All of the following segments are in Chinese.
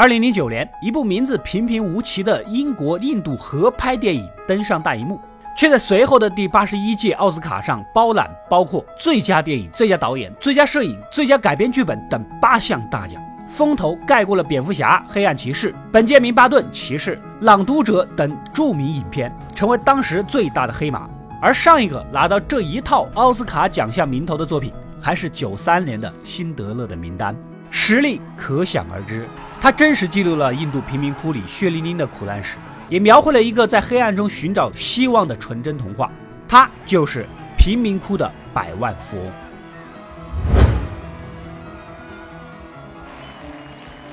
二零零九年，一部名字平平无奇的英国印度合拍电影登上大荧幕，却在随后的第八十一届奥斯卡上包揽包括最佳电影、最佳导演、最佳摄影、最佳改编剧本等八项大奖，风头盖过了蝙蝠侠、黑暗骑士、本杰明·巴顿骑士、朗读者等著名影片，成为当时最大的黑马。而上一个拿到这一套奥斯卡奖项名头的作品，还是九三年的《辛德勒的名单》。实力可想而知，它真实记录了印度贫民窟里血淋淋的苦难史，也描绘了一个在黑暗中寻找希望的纯真童话。它就是贫民窟的百万富翁。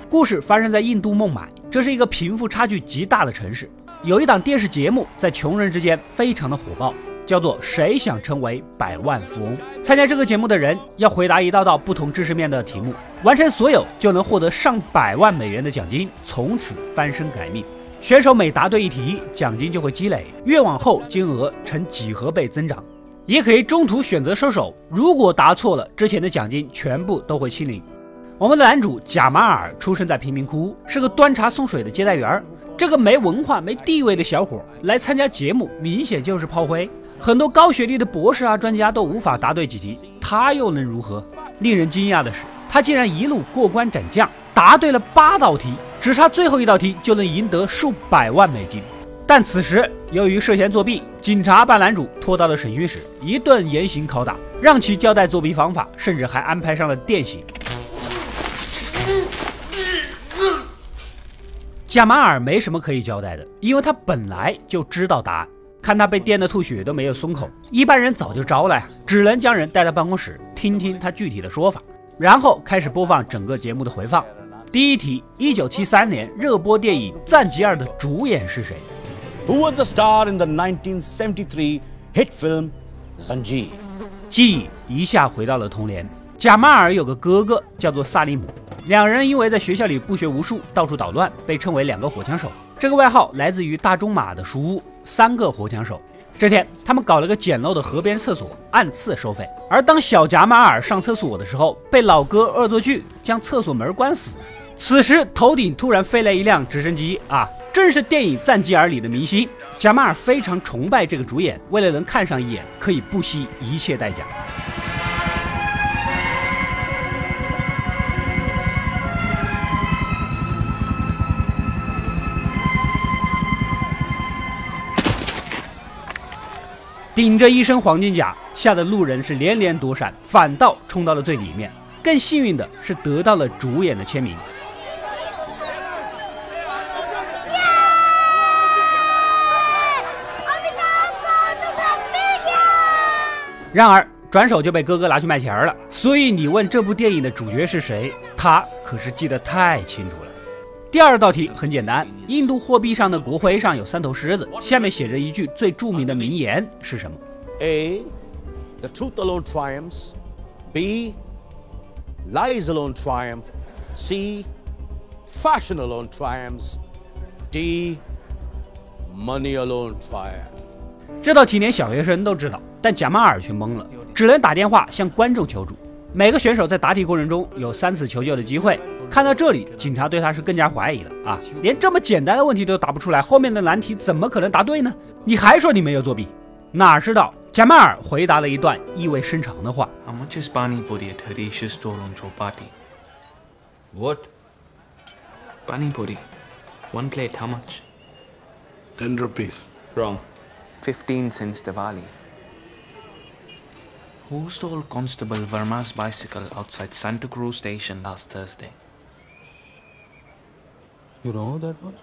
故事发生在印度孟买，这是一个贫富差距极大的城市。有一档电视节目在穷人之间非常的火爆。叫做谁想成为百万富翁？参加这个节目的人要回答一道道不同知识面的题目，完成所有就能获得上百万美元的奖金，从此翻身改命。选手每答对一题，奖金就会积累，越往后金额呈几何倍增长。也可以中途选择收手，如果答错了，之前的奖金全部都会清零。我们的男主贾马尔出生在贫民窟，是个端茶送水的接待员儿。这个没文化、没地位的小伙来参加节目，明显就是炮灰。很多高学历的博士啊、专家都无法答对几题，他又能如何？令人惊讶的是，他竟然一路过关斩将，答对了八道题，只差最后一道题就能赢得数百万美金。但此时由于涉嫌作弊，警察把男主拖到了审讯室，一顿严刑拷打，让其交代作弊方法，甚至还安排上了电刑。贾马尔没什么可以交代的，因为他本来就知道答案。看他被电得吐血都没有松口，一般人早就招了呀，只能将人带到办公室听听他具体的说法，然后开始播放整个节目的回放。第一题：一九七三年热播电影《赞吉尔》的主演是谁？Who was the star in the 1973 hit film Zanjeer？记忆一下回到了童年。贾马尔有个哥哥叫做萨利姆，两人因为在学校里不学无术，到处捣乱，被称为两个火枪手。这个外号来自于大仲马的书屋。三个火枪手，这天他们搞了个简陋的河边厕所，按次收费。而当小贾马尔上厕所的时候，被老哥恶作剧将厕所门关死。此时头顶突然飞来一辆直升机，啊，正是电影《赞吉尔》里的明星贾马尔，非常崇拜这个主演，为了能看上一眼，可以不惜一切代价。顶着一身黄金甲，吓得路人是连连躲闪，反倒冲到了最里面。更幸运的是得到了主演的签名。然而转手就被哥哥拿去卖钱了。所以你问这部电影的主角是谁，他可是记得太清楚了。第二道题很简单，印度货币上的国徽上有三头狮子，下面写着一句最著名的名言是什么？A，the truth alone triumphs. B，lies alone triumph. C，fashion alone triumphs. D，money alone triumph. 这道题连小学生都知道，但贾马尔却懵了，只能打电话向观众求助。每个选手在答题过程中有三次求救的机会。看到这里，警察对他是更加怀疑了啊！连这么简单的问题都答不出来，后面的难题怎么可能答对呢？你还说你没有作弊？哪知道贾马尔回答了一段意味深长的话：How much is Pani Puri at Harisha's store on Chowpatty? What? Pani Puri. One plate, how much? Ten rupees. Wrong. Fifteen since Diwali. Who stole Constable Verma's bicycle outside Santa Cruz Station last Thursday? You know who that was?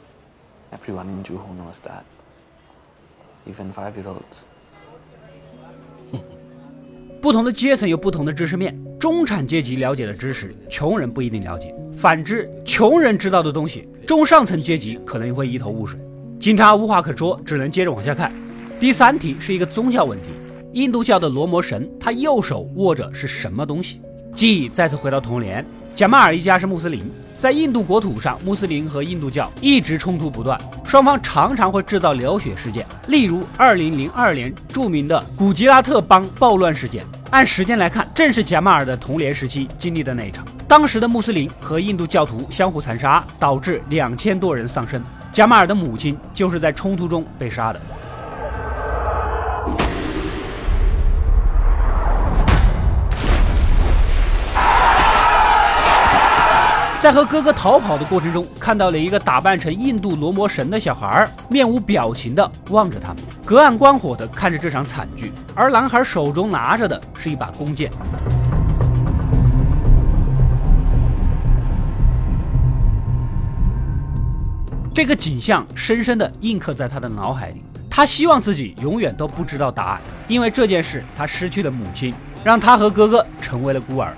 Everyone in Juhu knows that. Even five-year-olds. 不同的阶层有不同的知识面，中产阶级了解的知识，穷人不一定了解；反之，穷人知道的东西，中上层阶级可能会一头雾水。警察无话可说，只能接着往下看。第三题是一个宗教问题。印度教的罗摩神，他右手握着是什么东西？记忆再次回到童年。贾马尔一家是穆斯林，在印度国土上，穆斯林和印度教一直冲突不断，双方常常会制造流血事件。例如，2002年著名的古吉拉特邦暴乱事件，按时间来看，正是贾马尔的童年时期经历的那一场。当时的穆斯林和印度教徒相互残杀，导致两千多人丧生。贾马尔的母亲就是在冲突中被杀的。在和哥哥逃跑的过程中，看到了一个打扮成印度罗摩神的小孩，面无表情的望着他们，隔岸观火的看着这场惨剧。而男孩手中拿着的是一把弓箭。这个景象深深的印刻在他的脑海里。他希望自己永远都不知道答案，因为这件事他失去了母亲，让他和哥哥成为了孤儿。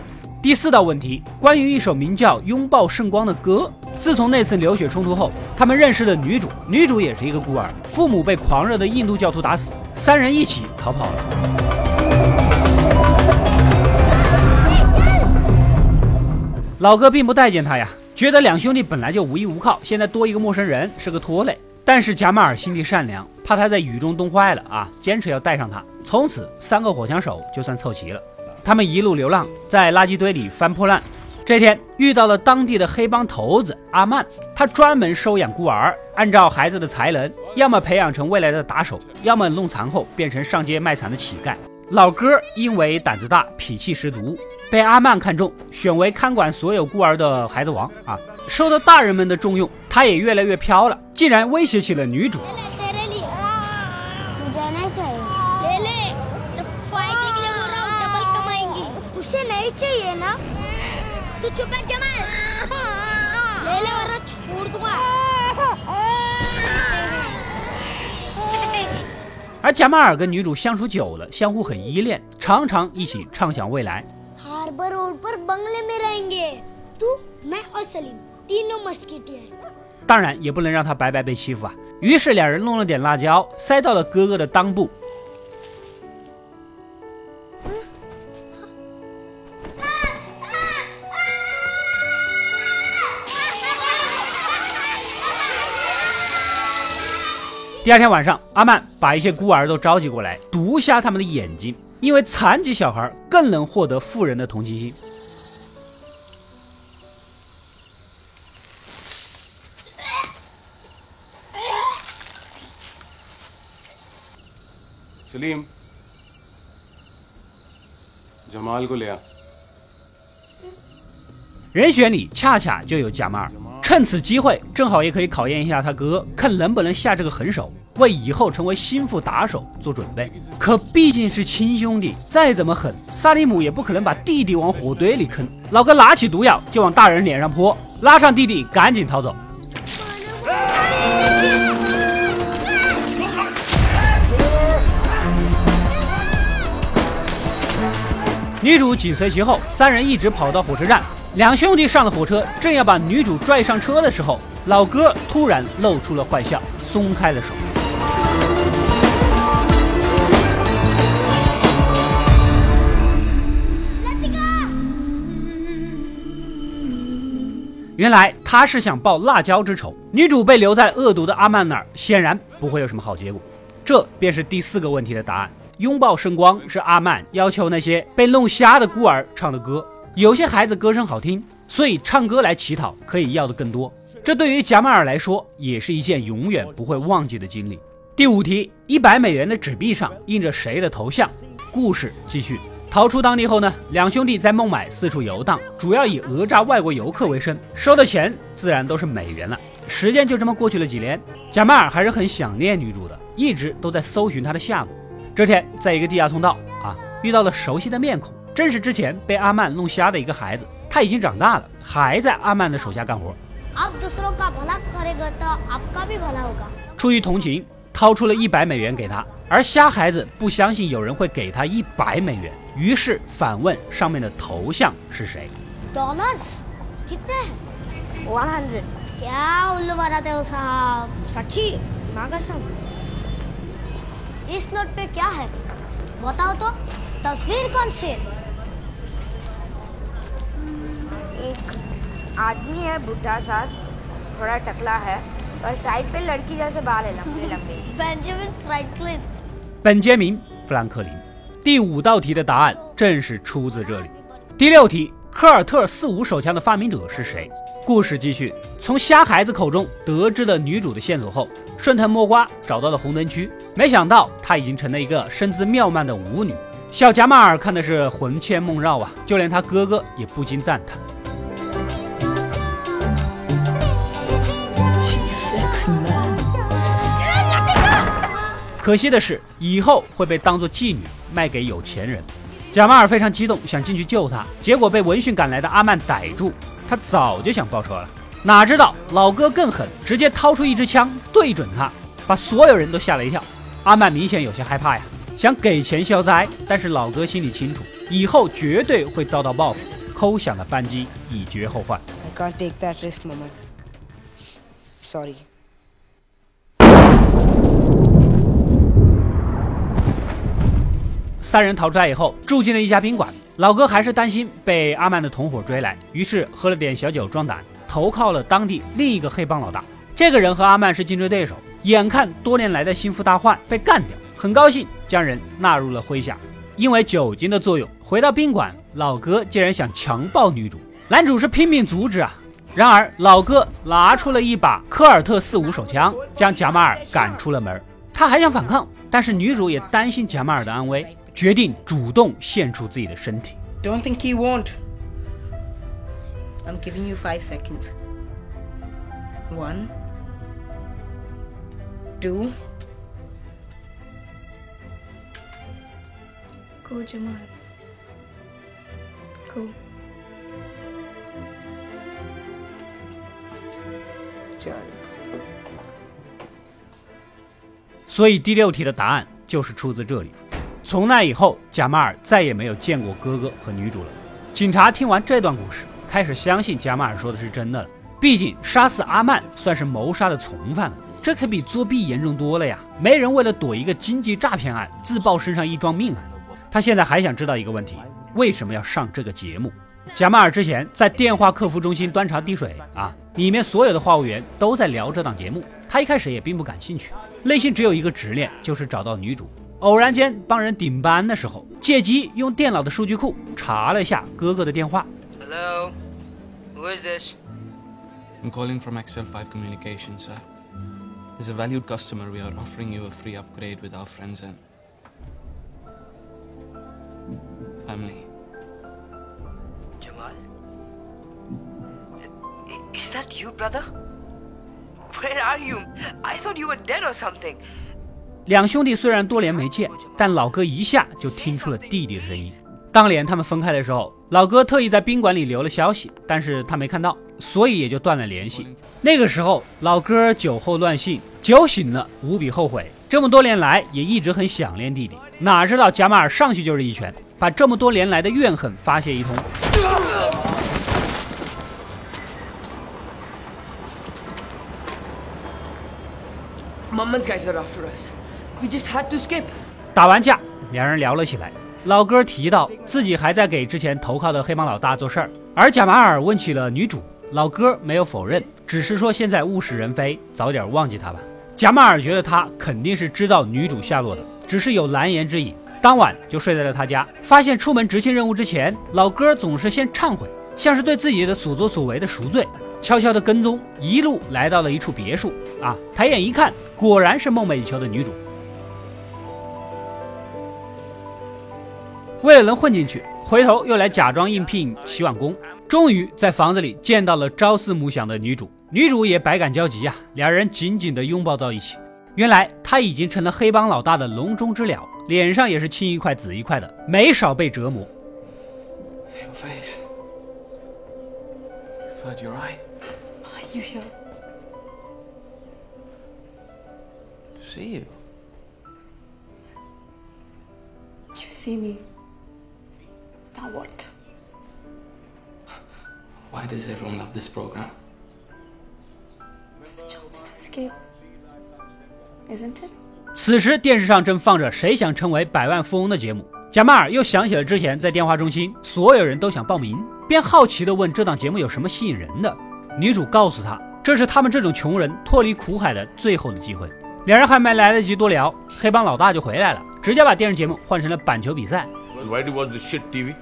第四道问题，关于一首名叫《拥抱圣光》的歌。自从那次流血冲突后，他们认识了女主，女主也是一个孤儿，父母被狂热的印度教徒打死，三人一起逃跑了。老哥并不待见他呀，觉得两兄弟本来就无依无靠，现在多一个陌生人是个拖累。但是贾马尔心地善良，怕他在雨中冻坏了啊，坚持要带上他。从此，三个火枪手就算凑齐了。他们一路流浪，在垃圾堆里翻破烂。这天遇到了当地的黑帮头子阿曼，他专门收养孤儿，按照孩子的才能，要么培养成未来的打手，要么弄残后变成上街卖惨的乞丐。老哥因为胆子大，脾气十足，被阿曼看中，选为看管所有孤儿的孩子王啊，受到大人们的重用，他也越来越飘了，竟然威胁起了女主。而贾马尔跟女主相处久了，相互很依恋，常常一起畅想未来。当然，也不能让他白白被欺负啊。于是两人弄了点辣椒，塞到了哥哥的裆部。第二天晚上，阿曼把一些孤儿都召集过来，毒瞎他们的眼睛，因为残疾小孩更能获得富人的同情心。人选里恰恰就有贾马尔。趁此机会，正好也可以考验一下他哥，看能不能下这个狠手，为以后成为心腹打手做准备。可毕竟是亲兄弟，再怎么狠，萨利姆也不可能把弟弟往火堆里坑。老哥拿起毒药就往大人脸上泼，拉上弟弟赶紧逃走。女主紧随其后，三人一直跑到火车站。两兄弟上了火车，正要把女主拽上车的时候，老哥突然露出了坏笑，松开了手。原来他是想报辣椒之仇，女主被留在恶毒的阿曼那儿，显然不会有什么好结果。这便是第四个问题的答案：拥抱圣光是阿曼要求那些被弄瞎的孤儿唱的歌。有些孩子歌声好听，所以唱歌来乞讨可以要的更多。这对于贾马尔来说也是一件永远不会忘记的经历。第五题，一百美元的纸币上印着谁的头像？故事继续。逃出当地后呢，两兄弟在孟买四处游荡，主要以讹诈外国游客为生，收的钱自然都是美元了。时间就这么过去了几年，贾马尔还是很想念女主的，一直都在搜寻她的下落。这天，在一个地下通道啊，遇到了熟悉的面孔。正是之前被阿曼弄瞎的一个孩子，他已经长大了，还在阿曼的手下干活。出于同情，掏出了一百美元给他，而瞎孩子不相信有人会给他一百美元，于是反问上面的头像是谁。आदमी है बुढ़ा सा थोड़ा टकला है और साइड पे लड़की जैसे बाल है लंबे लंबे Benjamin Franklin 本杰明·富兰克林。第五道题的答案正是出自这里。第六题， 科尔特四五手枪的发明者是谁？故事继续，从瞎孩子口中得知了女主的线索后，顺藤摸瓜找到了红灯区，没想到她已经成了一个身姿妙曼的舞女。小贾马尔看的是魂牵梦绕啊，就连他哥哥也不禁赞叹。 可惜的是，以后会被当做妓女卖给有钱人。贾马尔非常激动，想进去救她，结果被闻讯赶来的阿曼逮住。他早就想报仇了，哪知道老哥更狠，直接掏出一支枪对准他，把所有人都吓了一跳。阿曼明显有些害怕呀，想给钱消灾，但是老哥心里清楚，以后绝对会遭到报复，扣响了扳机，以绝后患。I can't take that risk, Mama. Sorry. 三人逃出来以后，住进了一家宾馆。老哥还是担心被阿曼的同伙追来，于是喝了点小酒壮胆，投靠了当地另一个黑帮老大。这个人和阿曼是竞争对手，眼看多年来的心腹大患被干掉，很高兴将人纳入了麾下。因为酒精的作用，回到宾馆，老哥竟然想强暴女主，男主是拼命阻止啊。然而老哥拿出了一把科尔特四五手枪，将贾马尔赶出了门。他还想反抗，但是女主也担心贾马尔的安危。决定主动献出自己的身体。Don't think he won't. I'm giving you five seconds. One, two. Go, Jamal. Go. j 所以第六题的答案就是出自这里。从那以后，贾马尔再也没有见过哥哥和女主了。警察听完这段故事，开始相信贾马尔说的是真的了。毕竟杀死阿曼算是谋杀的从犯了，这可比作弊严重多了呀！没人为了躲一个经济诈骗案自曝身上一桩命案。他现在还想知道一个问题：为什么要上这个节目？贾马尔之前在电话客服中心端茶递水啊，里面所有的话务员都在聊这档节目，他一开始也并不感兴趣，内心只有一个执念，就是找到女主。偶然间帮人顶班的时候，借机用电脑的数据库查了一下哥哥的电话。Hello, who is this? I'm calling from Excel 5 Communications, sir. As a valued customer, we are offering you a free upgrade with our friends and family. Jamal? Is that you, brother? Where are you? I thought you were dead or something. 两兄弟虽然多年没见，但老哥一下就听出了弟弟的声音。当年他们分开的时候，老哥特意在宾馆里留了消息，但是他没看到，所以也就断了联系。那个时候，老哥酒后乱性，酒醒了无比后悔，这么多年来也一直很想念弟弟。哪知道贾马尔上去就是一拳，把这么多年来的怨恨发泄一通。Mama's guys are after us. We just had to skip. 打完架，两人聊了起来。老哥提到自己还在给之前投靠的黑帮老大做事儿，而贾马尔问起了女主，老哥没有否认，只是说现在物是人非，早点忘记他吧。贾马尔觉得他肯定是知道女主下落的，只是有难言之隐。当晚就睡在了他家，发现出门执行任务之前，老哥总是先忏悔，像是对自己的所作所为的赎罪，悄悄的跟踪，一路来到了一处别墅。啊，抬眼一看，果然是梦寐以求的女主。为了能混进去，回头又来假装应聘洗碗工，终于在房子里见到了朝思暮想的女主。女主也百感交集呀，两人紧紧的拥抱到一起。原来她已经成了黑帮老大的笼中之鸟，脸上也是青一块紫一块的，没少被折磨。Your face. Thought you're right. Are you here? See you. You see me. Now what? Why does everyone love this program? It's a chance to escape. Isn't it? 此时电视上正放着《谁想成为百万富翁》的节目，贾马尔又想起了之前在电话中心，所有人都想报名，便好奇地问这档节目有什么吸引人的。女主告诉他，这是他们这种穷人脱离苦海的最后的机会。两人还没来得及多聊，黑帮老大就回来了，直接把电视节目换成了板球比赛。Why do you watch the shit TV?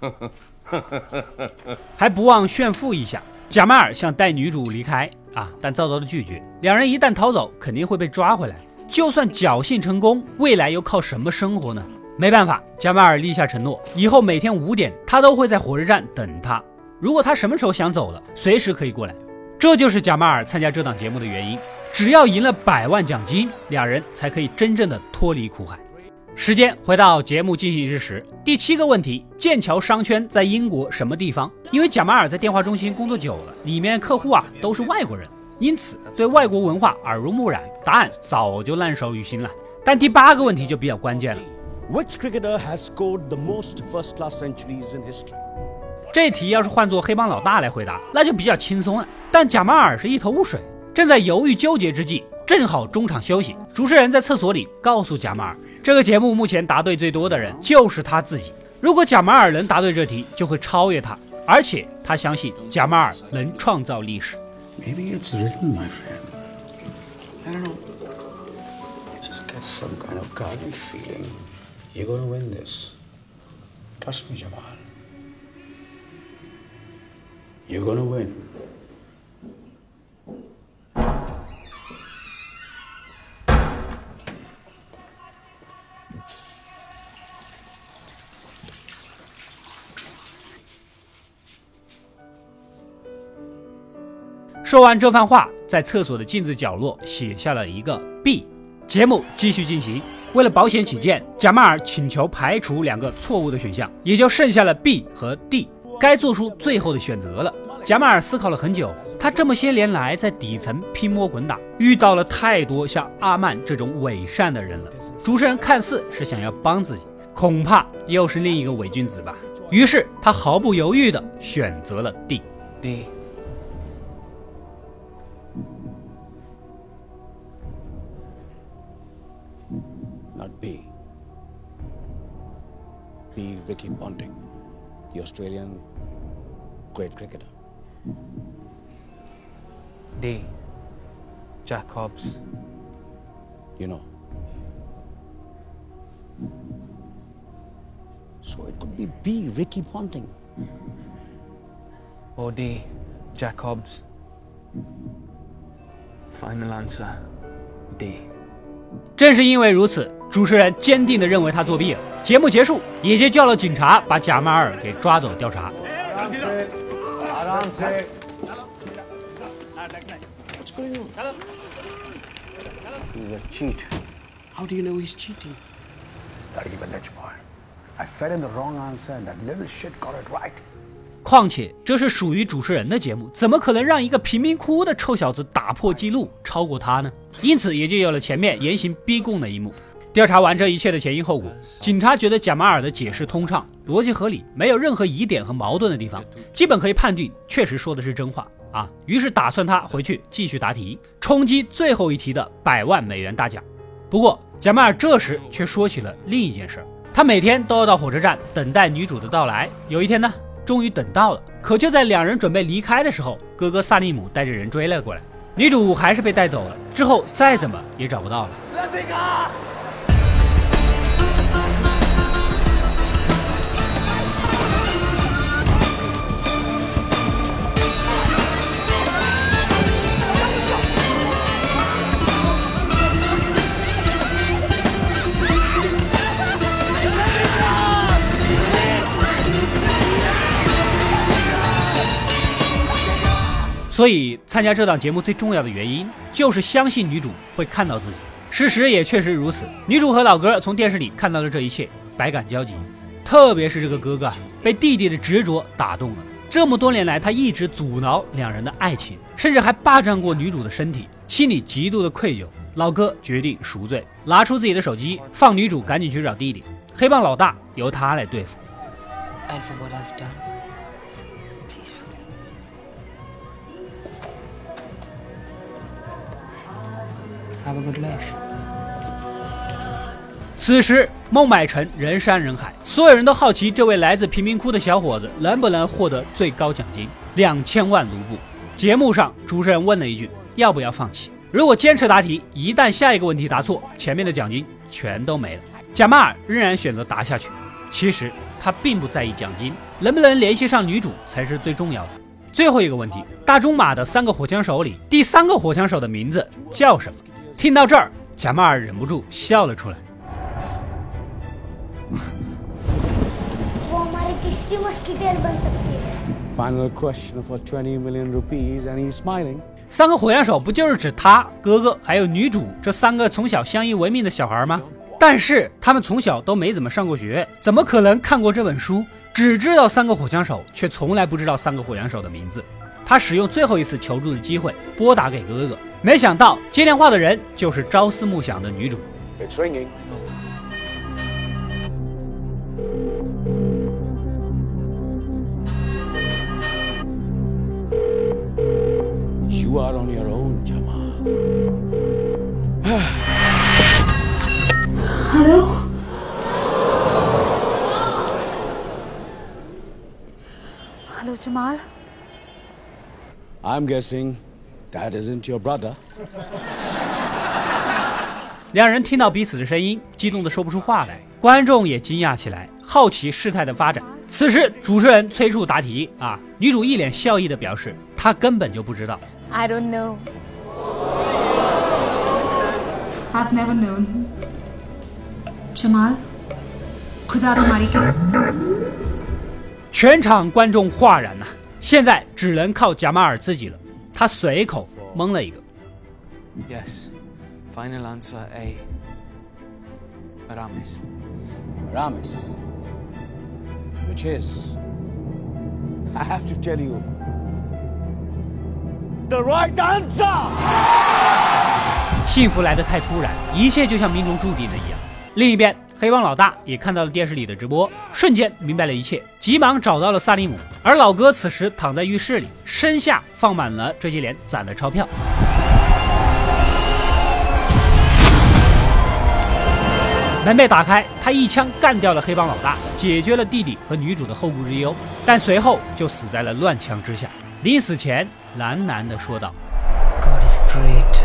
还不忘炫富一下。贾马尔想带女主离开啊，但遭到了拒绝。两人一旦逃走，肯定会被抓回来。就算侥幸成功，未来又靠什么生活呢？没办法，贾马尔立下承诺，以后每天五点，他都会在火车站等他。如果他什么时候想走了，随时可以过来。这就是贾马尔参加这档节目的原因。只要赢了百万奖金，两人才可以真正的脱离苦海。时间回到节目进行之时，第七个问题：剑桥商圈在英国什么地方？因为贾马尔在电话中心工作久了，里面客户啊都是外国人，因此对外国文化耳濡目染，答案早就烂熟于心了。但第八个问题就比较关键了：Which cricketer has scored the most first-class centuries in history？这题要是换做黑帮老大来回答，那就比较轻松了。但贾马尔是一头雾水。正在犹豫纠结之际，正好中场休息，主持人在厕所里告诉贾马尔，这个节目目前答对最多的人就是他自己。如果贾马尔能答对这题，就会超越他，而且他相信贾马尔能创造历史。Maybe it's written, my friend. I don't know. I just get some kind of guarding feeling. You're gonna win this. Trust me, Jamal. You're gonna win. 说完这番话，在厕所的镜子角落写下了一个 B。节目继续进行，为了保险起见，贾马尔请求排除两个错误的选项，也就剩下了 B 和 D，该做出最后的选择了。贾马尔思考了很久，他这么些年来在底层拼搏滚打，遇到了太多像阿曼这种伪善的人了。主持人看似是想要帮自己，恐怕又是另一个伪君子吧。于是他毫不犹豫地选择了 D。D。B. Ricky Ponting, the Australian great cricketer. D. Jack Hobbs. You know. So it could be B. Ricky Ponting. Or D. Jack Hobbs. Final answer D. 正是因为如此，主持人坚定地认为他作弊了。 节目结束，也就叫了警察把贾马尔给抓走调查。况且这是属于主持人的节目，怎么可能让一个贫民窟的臭小子打破记录超过他呢？因此也就有了前面严刑逼供的一幕。调查完这一切的前因后果，警察觉得贾马尔的解释通畅，逻辑合理，没有任何疑点和矛盾的地方，基本可以判定确实说的是真话啊。于是打算他回去继续答题，冲击最后一题的百万美元大奖。不过贾马尔这时却说起了另一件事儿，他每天都要到火车站等待女主的到来。有一天呢？终于等到了，可就在两人准备离开的时候，哥哥萨利姆带着人追了过来，女主还是被带走了，之后再怎么也找不到了。所以参加这档节目最重要的原因，就是相信女主会看到自己。事实也确实如此，女主和老哥从电视里看到了这一切，百感交集。特别是这个哥哥，被弟弟的执着打动了。这么多年来，他一直阻挠两人的爱情，甚至还霸占过女主的身体，心里极度的愧疚。老哥决定赎罪，拿出自己的手机，放女主赶紧去找弟弟。黑帮老大由他来对付。此时，孟买城人山人海，所有人都好奇这位来自贫民窟的小伙子能不能获得最高奖金两千万卢布。节目上，主持人问了一句：“要不要放弃？如果坚持答题，一旦下一个问题答错，前面的奖金全都没了。”贾马尔仍然选择答下去。其实他并不在意奖金，能不能联系上女主才是最重要的。最后一个问题，大中马的三个火枪手里，第三个火枪手的名字叫什么？听到这儿，贾马尔忍不住笑了出来。Final question for twenty million rupees, and he's smiling. 三个火枪手不就是指他哥哥还有女主这三个从小相依为命的小孩吗？但是他们从小都没怎么上过学，怎么可能看过这本书？只知道三个火枪手，却从来不知道三个火枪手的名字。他使用最后一次求助的机会拨打给哥哥，没想到接电话的人就是朝思暮想的女主。It's ringing. that isn't your brother. 两人听到彼此的声音激动的说不出话来观众也惊讶起来。好奇事态的发展此时主持人催促答题啊女主一脸笑意的表示她根本就不知道。I don't know. I've never known. 什么全场观众哗然呐现在只能靠贾马尔自己了。他随口蒙了一个。 Yes. Final answer A. Aramis. Ramis. Which is, I have to tell you, the right answer! 幸福来得太突然，一切就像命中注定的一样。另一边， 黑帮老大也看到了电视里的直播，瞬间明白了一切，急忙找到了萨利姆。而老哥此时躺在浴室里，身下放满了这些年攒的钞票。门被打开，他一枪干掉了黑帮老大，解决了弟弟和女主的后顾之忧，但随后就死在了乱枪之下。临死前，喃喃地说道。God is great.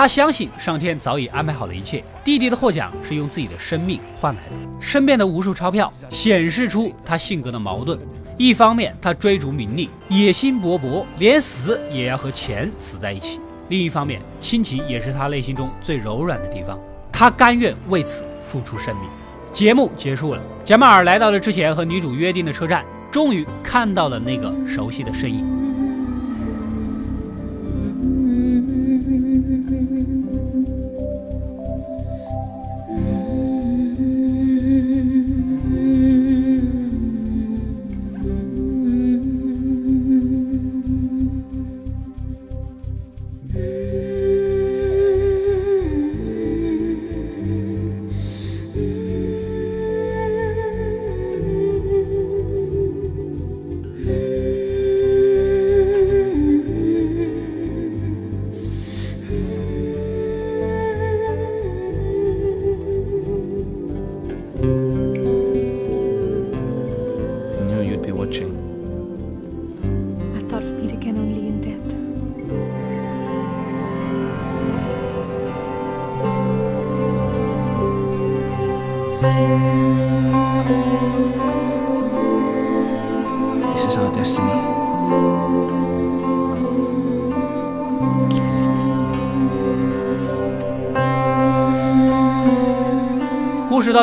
他相信上天早已安排好了一切，弟弟的获奖是用自己的生命换来的。身边的无数钞票显示出他性格的矛盾：一方面他追逐名利，野心勃勃，连死也要和钱死在一起；另一方面，亲情也是他内心中最柔软的地方，他甘愿为此付出生命。节目结束了，贾马尔来到了之前和女主约定的车站，终于看到了那个熟悉的身影。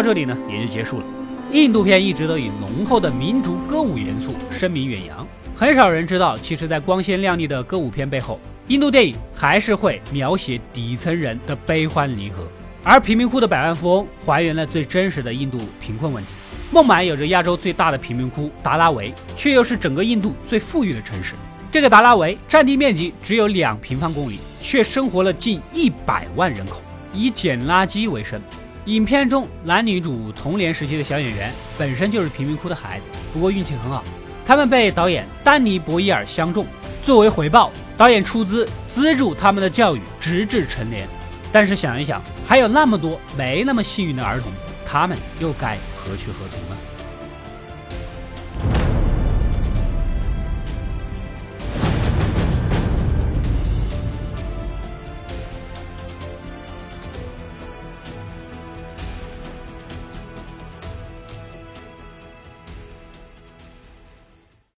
这里呢，也就结束了。印度片一直都以浓厚的民族歌舞元素声名远扬，很少人知道，其实，在光鲜亮丽的歌舞片背后，印度电影还是会描写底层人的悲欢离合。而贫民窟的百万富翁还原了最真实的印度贫困问题。孟买有着亚洲最大的贫民窟达拉维，却又是整个印度最富裕的城市。这个达拉维占地面积只有两平方公里，却生活了近一百万人口，以捡垃圾为生。影片中男女主童年时期的小演员本身就是贫民窟的孩子，不过运气很好，他们被导演丹尼博伊尔相中。作为回报，导演出资资助他们的教育，直至成年。但是想一想，还有那么多没那么幸运的儿童，他们又该何去何从呢？